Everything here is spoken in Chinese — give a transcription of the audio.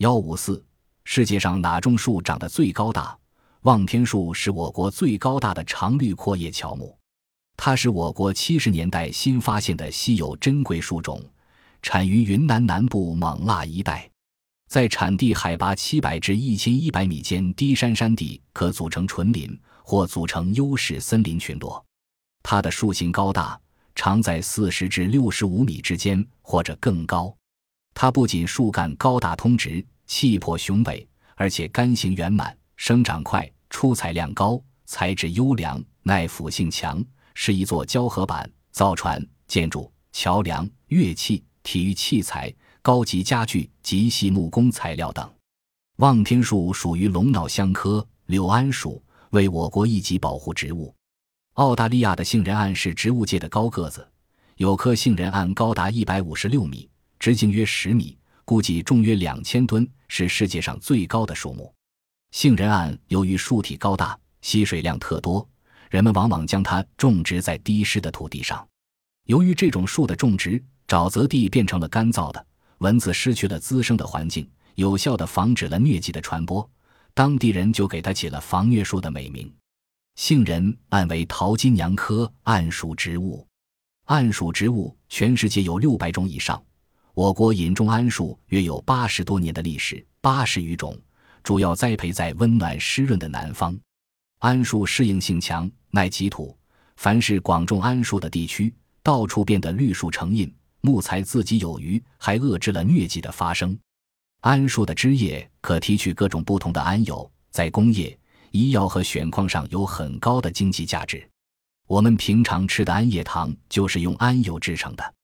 幺五四，世界上哪种树长得最高大？望天树是我国最高大的常绿阔叶乔木，它是我国七十年代新发现的稀有珍贵树种，产于云南南部勐腊一带，在产地海拔七百至一千一百米间低山山地可组成纯林或组成优势森林群落。它的树形高大，常在四十至六十五米之间或者更高。它不仅树干高大通直、气魄雄伟，而且干形圆满。生长快，出材量高，材质优良，耐腐性强，是一座胶合板、造船、建筑、桥梁、乐器、体育器材、高级家具及细木工材料等。望天树属于龙脑香科柳桉属，为我国一级保护植物。澳大利亚的杏仁桉是植物界的高个子，有棵杏仁桉高达一百五十六米，直径约十米，估计重约两千吨，是世界上最高的树木。杏仁桉由于树体高大、吸水量特多，人们往往将它种植在低湿的土地上。由于这种树的种植，沼泽地变成了干燥的，蚊子失去了滋生的环境，有效地防止了疟疾的传播。当地人就给它起了防疟树的美名。杏仁桉为桃金娘科桉属植物，桉属植物全世界有六百种以上，我国引种桉树约有八十多年的历史，八十余种。主要栽培在温暖湿润的南方，桉树适应性强，耐瘠土。凡是广种桉树的地区，到处变得绿树成荫，木材自给有余，还遏制了疟疾的发生。桉树的枝叶可提取各种不同的桉油，在工业、医药和选矿上有很高的经济价值。我们平常吃的桉叶糖就是用桉油制成的。